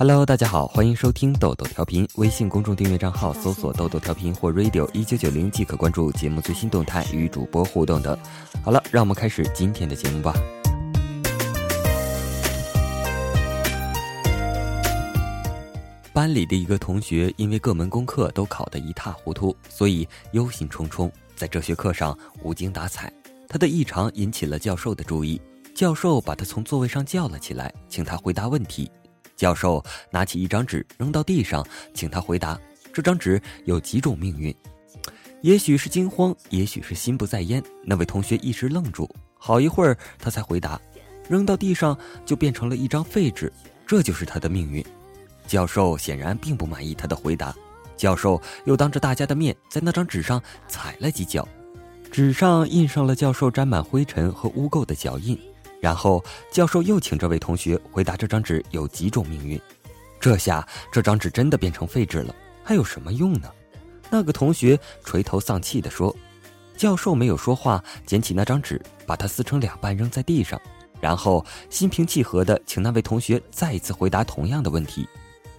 Hello，大家好，欢迎收听豆豆调频。微信公众订阅账号搜索“豆豆调频”或 “radio 一九九零”即可关注节目最新动态与主播互动的。好了，让我们开始今天的节目吧。班里的一个同学因为各门功课都考得一塌糊涂，所以忧心忡忡，在哲学课上无精打采。他的异常引起了教授的注意，教授把他从座位上叫了起来，请他回答问题。教授拿起一张纸扔到地上，请他回答：这张纸有几种命运？也许是惊慌，也许是心不在焉。那位同学一时愣住，好一会儿他才回答：扔到地上就变成了一张废纸，这就是他的命运。教授显然并不满意他的回答，教授又当着大家的面在那张纸上踩了几脚，纸上印上了教授沾满灰尘和污垢的脚印。然后教授又请这位同学回答这张纸有几种命运，这下这张纸真的变成废纸了，还有什么用呢？那个同学垂头丧气地说。教授没有说话，捡起那张纸，把它撕成两半扔在地上，然后心平气和地请那位同学再一次回答同样的问题。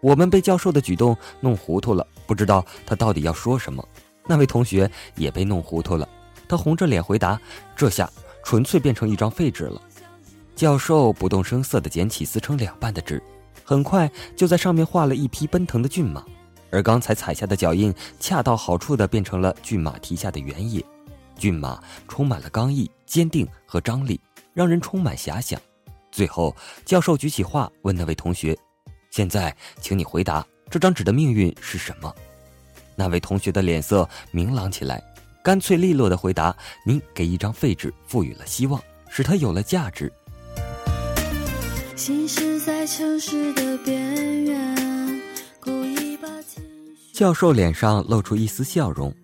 我们被教授的举动弄糊涂了，不知道他到底要说什么。那位同学也被弄糊涂了，他红着脸回答：“这下纯粹变成一张废纸了。”教授不动声色地捡起撕成两半的纸，很快就在上面画了一匹奔腾的骏马，而刚才踩下的脚印恰到好处地变成了骏马蹄下的原野。骏马充满了刚毅、坚定和张力，让人充满遐想。最后，教授举起画问那位同学：“现在，请你回答这张纸的命运是什么？”那位同学的脸色明朗起来，干脆利落地回答：“您给一张废纸赋予了希望，使它有了价值。”行驶在城市的边缘，教授脸上露出一丝笑容，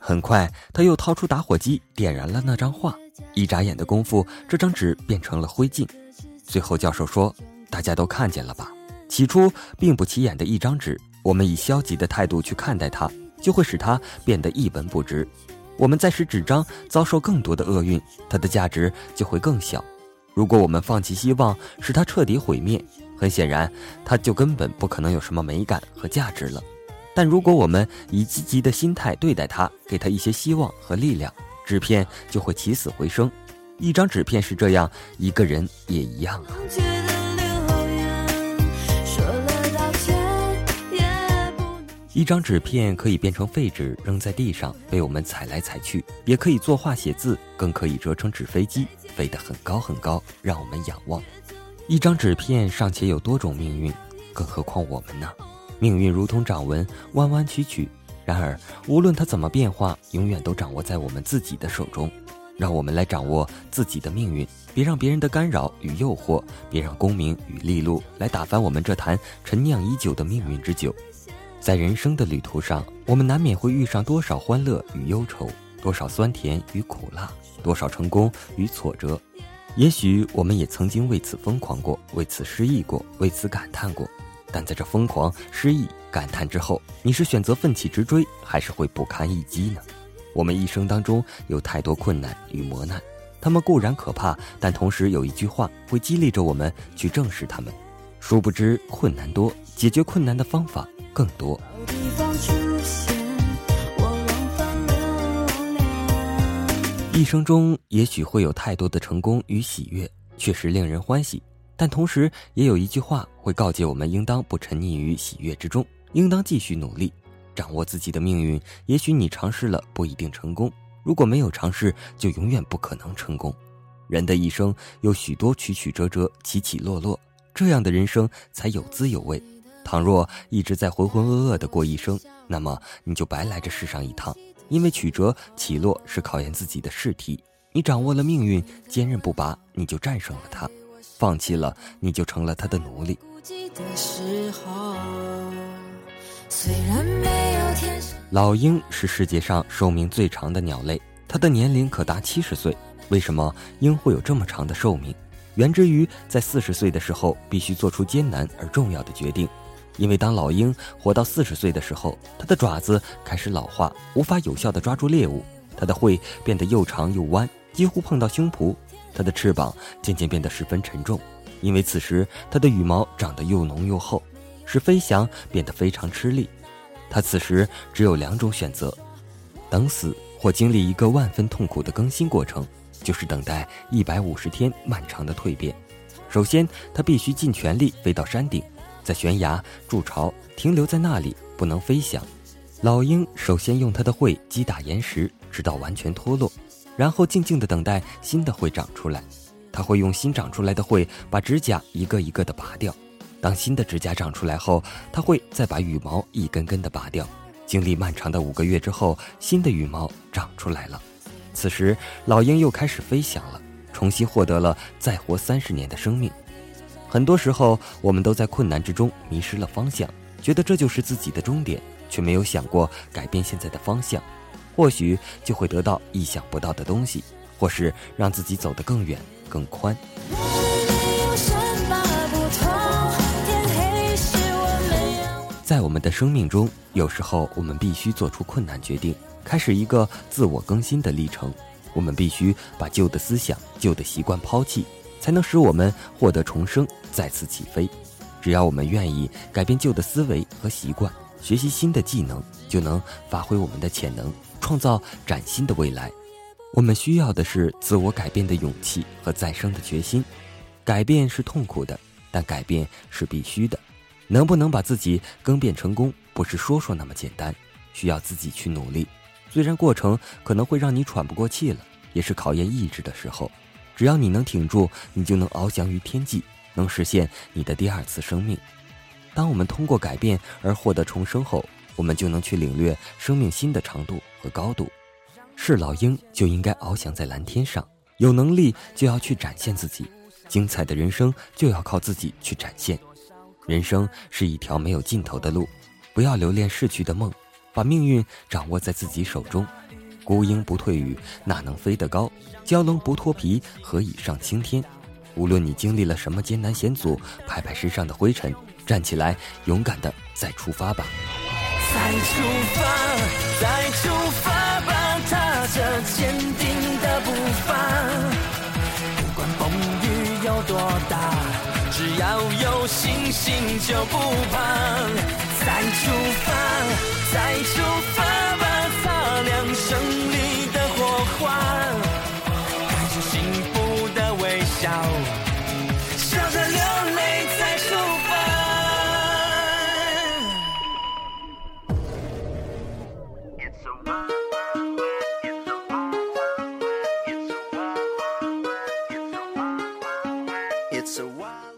很快他又掏出打火机点燃了那张画，一眨眼的功夫，这张纸变成了灰烬。最后教授说：“大家都看见了吧？起初并不起眼的一张纸，我们以消极的态度去看待它，就会使它变得一文不值。我们再使纸张遭受更多的厄运，它的价值就会更小。”如果我们放弃希望，使它彻底毁灭，很显然，它就根本不可能有什么美感和价值了。但如果我们以积极的心态对待它，给它一些希望和力量，纸片就会起死回生。一张纸片是这样，一个人也一样啊。一张纸片可以变成废纸，扔在地上被我们踩来踩去；也可以作画写字，更可以折成纸飞机，飞得很高很高，让我们仰望。一张纸片尚且有多种命运，更何况我们呢？命运如同掌纹，弯弯曲曲。然而，无论它怎么变化，永远都掌握在我们自己的手中。让我们来掌握自己的命运，别让别人的干扰与诱惑，别让功名与利禄来打翻我们这坛陈酿已久的命运之酒。在人生的旅途上，我们难免会遇上多少欢乐与忧愁，多少酸甜与苦辣，多少成功与挫折。也许我们也曾经为此疯狂过，为此失意过，为此感叹过。但在这疯狂、失意、感叹之后，你是选择奋起直追，还是会不堪一击呢？我们一生当中有太多困难与磨难，他们固然可怕，但同时有一句话会激励着我们去正视他们。殊不知，困难多，解决困难的方法。更多。一生中也许会有太多的成功与喜悦，确实令人欢喜。但同时也有一句话会告诫我们：应当不沉溺于喜悦之中，应当继续努力，掌握自己的命运。也许你尝试了不一定成功，如果没有尝试，就永远不可能成功。人的一生有许多曲曲折折、起起落落，这样的人生才有滋有味。倘若一直在浑浑噩噩的过一生，那么你就白来这世上一趟。因为曲折起落是考验自己的试题，你掌握了命运，坚韧不拔，你就战胜了它；放弃了，你就成了他的奴隶。老鹰是世界上寿命最长的鸟类，它的年龄可达七十岁。为什么鹰会有这么长的寿命？源之于在四十岁的时候必须做出艰难而重要的决定。因为当老鹰活到四十岁的时候，它的爪子开始老化，无法有效地抓住猎物；它的喙变得又长又弯，几乎碰到胸脯；它的翅膀渐渐变得十分沉重，因为此时它的羽毛长得又浓又厚。使飞翔变得非常吃力。它此时只有两种选择：等死，或经历一个万分痛苦的更新过程，就是等待一百五十天漫长的蜕变。首先，他必须尽全力飞到山顶，在悬崖筑巢，停留在那里，不能飞翔。老鹰首先用它的喙击打岩石，直到完全脱落，然后静静地等待新的喙长出来。它会用新长出来的喙把指甲一个一个地拔掉。当新的指甲长出来后，它会再把羽毛一根根地拔掉。经历漫长的五个月之后，新的羽毛长出来了。此时，老鹰又开始飞翔了。重新获得了再活三十年的生命。很多时候，我们都在困难之中迷失了方向，觉得这就是自己的终点，却没有想过改变现在的方向，或许就会得到意想不到的东西，或是让自己走得更远、更宽。在我们的生命中，有时候我们必须做出困难决定，开始一个自我更新的历程。我们必须把旧的思想、旧的习惯抛弃，才能使我们获得重生，再次起飞。只要我们愿意改变旧的思维和习惯，学习新的技能，就能发挥我们的潜能，创造崭新的未来。我们需要的是自我改变的勇气和再生的决心。改变是痛苦的，但改变是必须的。能不能把自己更变成功，不是说说那么简单，需要自己去努力。虽然过程可能会让你喘不过气了，也是考验意志的时候。只要你能挺住，你就能翱翔于天际，能实现你的第二次生命。当我们通过改变而获得重生后，我们就能去领略生命新的长度和高度。是老鹰就应该翱翔在蓝天上，有能力就要去展现自己，精彩的人生就要靠自己去展现。人生是一条没有尽头的路，不要留恋逝去的梦。把命运掌握在自己手中，孤鹰不退羽，哪能飞得高？蛟龙不脱皮，何以上青天？无论你经历了什么艰难险阻，拍拍身上的灰尘，站起来，勇敢的再出发吧！再出发，再出发吧，踏着坚定的步伐，不管风雨有多大，只要有信心就不怕。再出发，再出发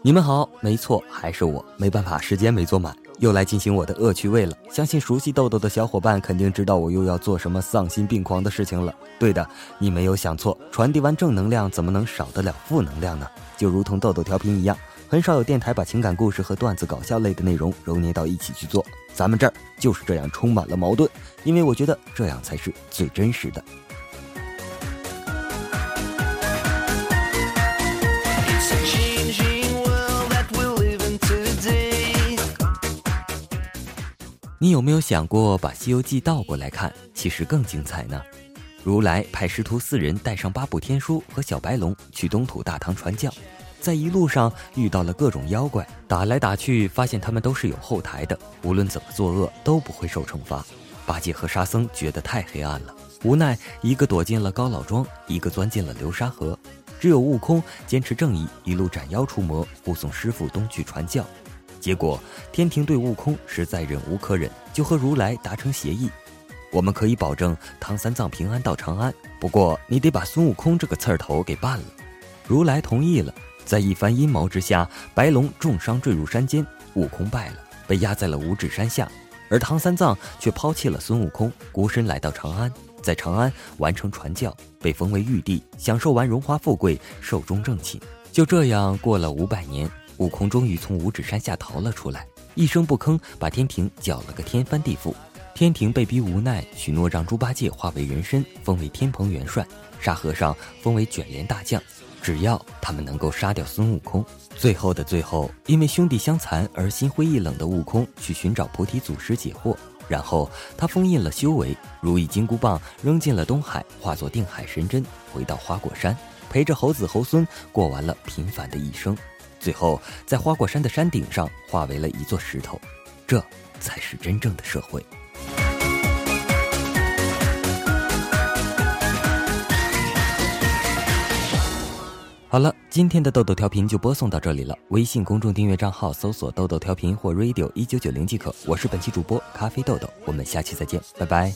你们好，没错，还是我，没办法，时间没做满。又来进行我的恶趣味了，相信熟悉豆豆的小伙伴肯定知道我又要做什么丧心病狂的事情了。对的，你没有想错，传递完正能量，怎么能少得了负能量呢？就如同豆豆调频一样，很少有电台把情感故事和段子、搞笑类的内容揉捏到一起去做，咱们这儿就是这样，充满了矛盾，因为我觉得这样才是最真实的。你有没有想过把《西游记》倒过来看，其实更精彩呢？如来派师徒四人带上八部天书和小白龙去东土大唐传教，在一路上遇到了各种妖怪，打来打去，发现他们都是有后台的，无论怎么作恶都不会受惩罚。八戒和沙僧觉得太黑暗了，无奈一个躲进了高老庄，一个钻进了流沙河，只有悟空坚持正义，一路斩妖除魔，护送师傅东去传教。结果，天庭对悟空实在忍无可忍，就和如来达成协议：我们可以保证唐三藏平安到长安，不过你得把孙悟空这个刺儿头给办了。如来同意了。在一番阴谋之下，白龙重伤坠入山间，悟空败了，被压在了五指山下，而唐三藏却抛弃了孙悟空，孤身来到长安，在长安完成传教，被封为玉帝，享受完荣华富贵，寿终正寝。就这样过了五百年。悟空终于从五指山下逃了出来，一声不吭，把天庭搅了个天翻地覆。天庭被逼无奈，许诺让猪八戒化为人身，封为天蓬元帅；沙和尚封为卷帘大将，只要他们能够杀掉孙悟空。最后的最后，因为兄弟相残而心灰意冷的悟空去寻找菩提祖师解惑，然后他封印了修为，如意金箍棒扔进了东海，化作定海神针，回到花果山，陪着猴子猴孙过完了平凡的一生。最后在花果山的山顶上化为了一座石头。这才是真正的社会。好了，今天的豆豆调频就播送到这里了。微信公众订阅账号搜索“豆豆调频”或 “radio 一九九零”即可。我是本期主播咖啡豆豆，我们下期再见，拜拜。